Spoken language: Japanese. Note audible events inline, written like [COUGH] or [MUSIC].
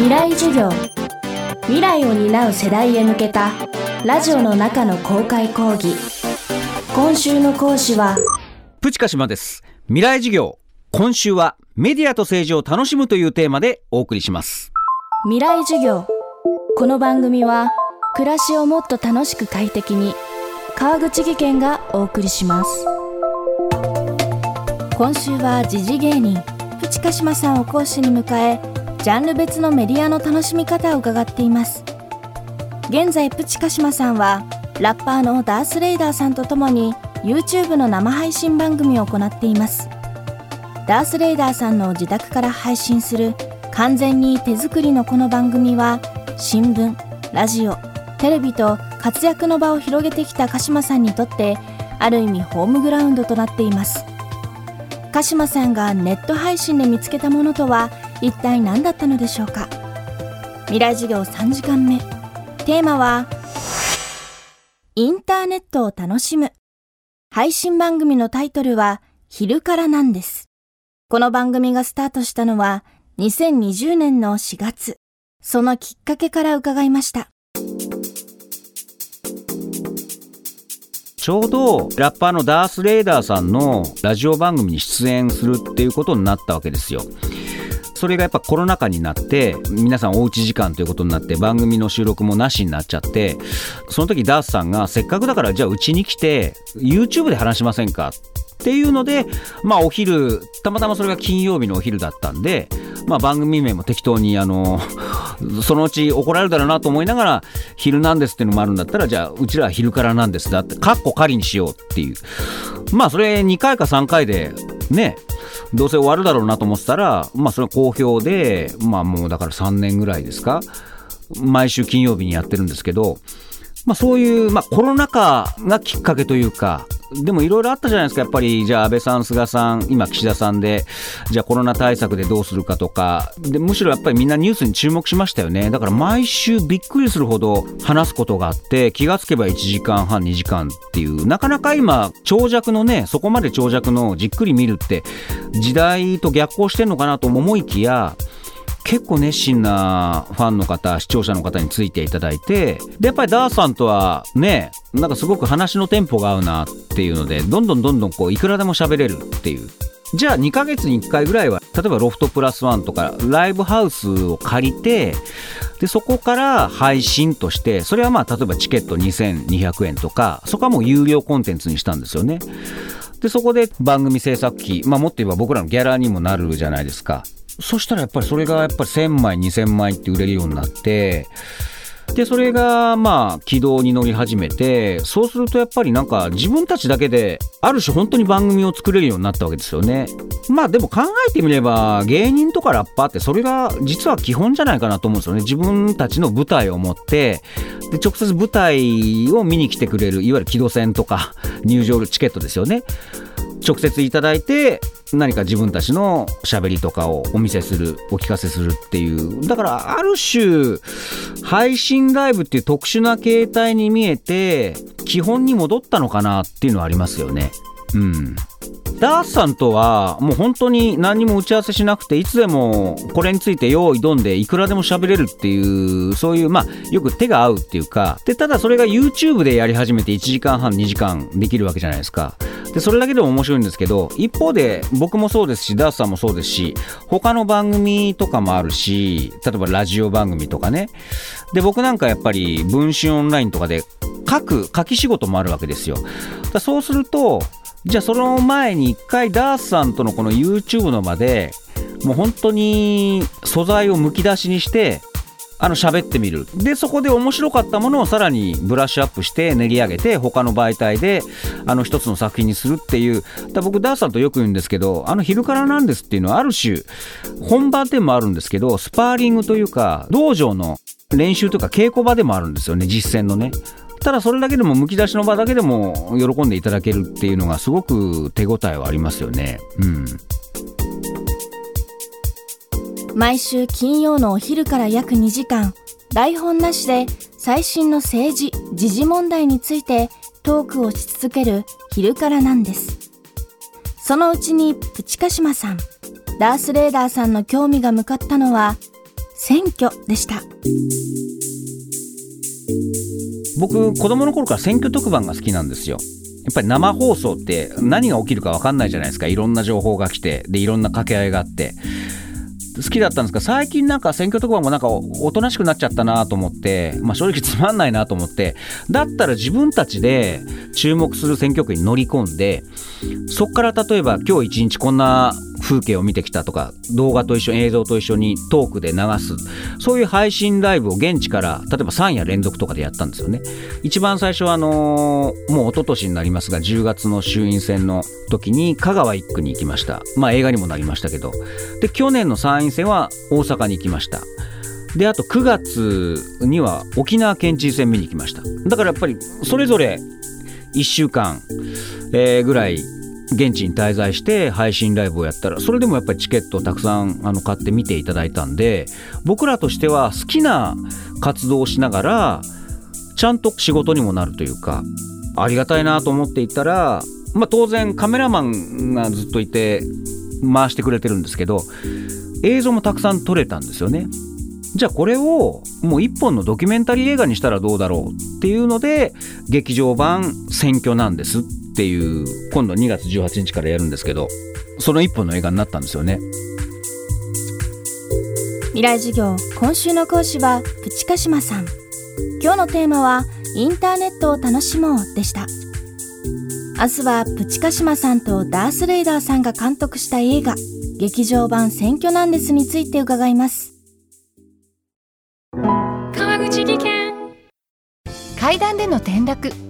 未来授業未来を担う世代へ向けたラジオの中の公開講義今週の講師はプチカシマです。未来授業。今週はメディアと政治を楽しむというテーマでお送りします。未来授業この番組は暮らしをもっと楽しく快適に川口義賢がお送りします今週は時事芸人プチカシマさんを講師に迎えジャンル別のメディアの楽しみ方を伺っています。現在プチカシマさんはラッパーのダースレイダーさんと共に YouTube の生配信番組を行っています。ダースレイダーさんの自宅から配信する完全に手作りのこの番組は新聞ラジオテレビと活躍の場を広げてきた鹿島さんにとってある意味ホームグラウンドとなっています。鹿島さんがネット配信で見つけたものとは一体何だったのでしょうか？未来授業3時間目テーマはインターネットを楽しむ配信番組のタイトルは昼からなんですこの番組がスタートしたのは2020年の4月。そのきっかけから伺いました。ちょうどラッパーのダース・レーダーさんのラジオ番組に出演するっていうことになったわけですよ。それがやっぱコロナ禍になって皆さんおうち時間ということになって番組の収録もなしになっちゃってその時ダースさんがせっかくだからじゃあうちに来て YouTube で話しませんかっていうのでまあお昼たまたまそれが金曜日のお昼だったんでまあ番組名も適当にあの [LAUGHS] そのうち怒られるだろうなと思いながら昼なんですっていうのもあるんだったらじゃあうちらは昼からなんですだってカッコ仮にしようっていう。まあそれ2回か3回でねどうせ終わるだろうなと思ってたら、まあ、それは好評で、まあ、もうだから3年ぐらいですか、毎週金曜日にやってるんですけど、まあ、そういう、まあ、コロナ禍がきっかけというか、でもいろいろあったじゃないですか、やっぱり、じゃあ安倍さん、菅さん、今、岸田さんで、じゃあコロナ対策でどうするかとか、でむしろやっぱりみんなニュースに注目しましたよね。だから毎週びっくりするほど話すことがあって、気がつけば1時間半、2時間っていう、なかなか今、長尺のね、そこまで長尺のじっくり見るって、時代と逆行してんのかなと思いきや、結構熱心なファンの方、視聴者の方についていただいて、で、やっぱりダーさんとはね、なんかすごく話のテンポが合うなっていうので、どんどんどんどんこう、いくらでも喋れるっていう。じゃあ2ヶ月に1回ぐらいは、例えばロフトプラスワンとか、ライブハウスを借りて、で、そこから配信として、それはまあ、例えばチケット2200円とか、そこはもう有料コンテンツにしたんですよね。で、そこで番組制作費、まあもっと言えば僕らのギャラにもなるじゃないですか。そしたらやっぱりそれがやっぱり1000枚、2000枚って売れるようになって、で、それがまあ軌道に乗り始めて、そうするとやっぱりなんか自分たちだけで、ある種本当に番組を作れるようになったわけですよね。まあでも考えてみれば、芸人とかラッパーってそれが実は基本じゃないかなと思うんですよね。自分たちの舞台を持って、で、直接舞台を見に来てくれる、いわゆる木戸線とか入場チケットですよね。直接いただいて何か自分たちのしゃべりとかをお見せするお聞かせするっていうだからある種配信ライブっていう特殊な形態に見えて基本に戻ったのかなっていうのはありますよね。うん。ダースさんとはもう本当に何も打ち合わせしなくていつでもこれについて用意どんでいくらでも喋れるっていうそういうまあよく手が合うっていうかでただそれが YouTube でやり始めて1時間半2時間できるわけじゃないですか。でそれだけでも面白いんですけど一方で僕もそうですしダースさんもそうですし他の番組とかもあるし例えばラジオ番組とかね。で僕なんかやっぱり文春オンラインとかで書く書き仕事もあるわけですよ。だそうするとじゃあその前に一回ダースさんとのこの YouTube の場でもう本当に素材をむき出しにしてあの喋ってみる。でそこで面白かったものをさらにブラッシュアップして練り上げて他の媒体であの一つの作品にするっていう。だ僕ダースさんとよく言うんですけどあの昼からなんですっていうのはある種本番でもあるんですけどスパーリングというか道場の練習というか稽古場でもあるんですよね実践のね。ただそれだけでもむき出しの場だけでも喜んでいただけるっていうのがすごく手応えはありますよね。うん。毎週金曜のお昼から約2時間、台本なしで最新の政治、時事問題についてトークをし続ける昼からなんです。そのうちにプチカシマさん、ダースレーダーさんの興味が向かったのは、選挙でした。僕子供の頃から選挙特番が好きなんですよ。やっぱり生放送って何が起きるか分かんないじゃないですか。いろんな情報が来てでいろんな掛け合いがあって。好きだったんですが最近なんか選挙特番もなんかおとなしくなっちゃったなと思って、まあ、正直つまんないなと思って。だったら自分たちで注目する選挙区に乗り込んでそこから例えば今日一日こんな風景を見てきたとか動画と一緒映像と一緒にトークで流す。そういう配信ライブを現地から例えば3夜連続とかでやったんですよね。一番最初はあのー、もう一昨年になりますが10月の衆院選の時に香川1区に行きました。まあ映画にもなりましたけど。で去年の参院選は大阪に行きました。であと9月には沖縄県知事選見に行きました。だからやっぱりそれぞれ1週間、えー、ぐらい現地に滞在して配信ライブをやったらそれでもやっぱりチケットをたくさんあの買って見ていただいたんで僕らとしては好きな活動をしながらちゃんと仕事にもなるというかありがたいなと思っていたら、まあ、当然カメラマンがずっといて回してくれてるんですけど映像もたくさん撮れたんですよね。じゃあこれをもう一本のドキュメンタリー映画にしたらどうだろうっていうので劇場版「選挙なんです」っっていう今度2月18日からやるんですけどその一本の映画になったんですよね。未来授業今週の講師はプチカシマさん。今日のテーマはインターネットを楽しもうでした。明日はプチカシマさんとダース・レイダーさんが監督した映画劇場版選挙なんですについて伺います。川口技研。階段での転落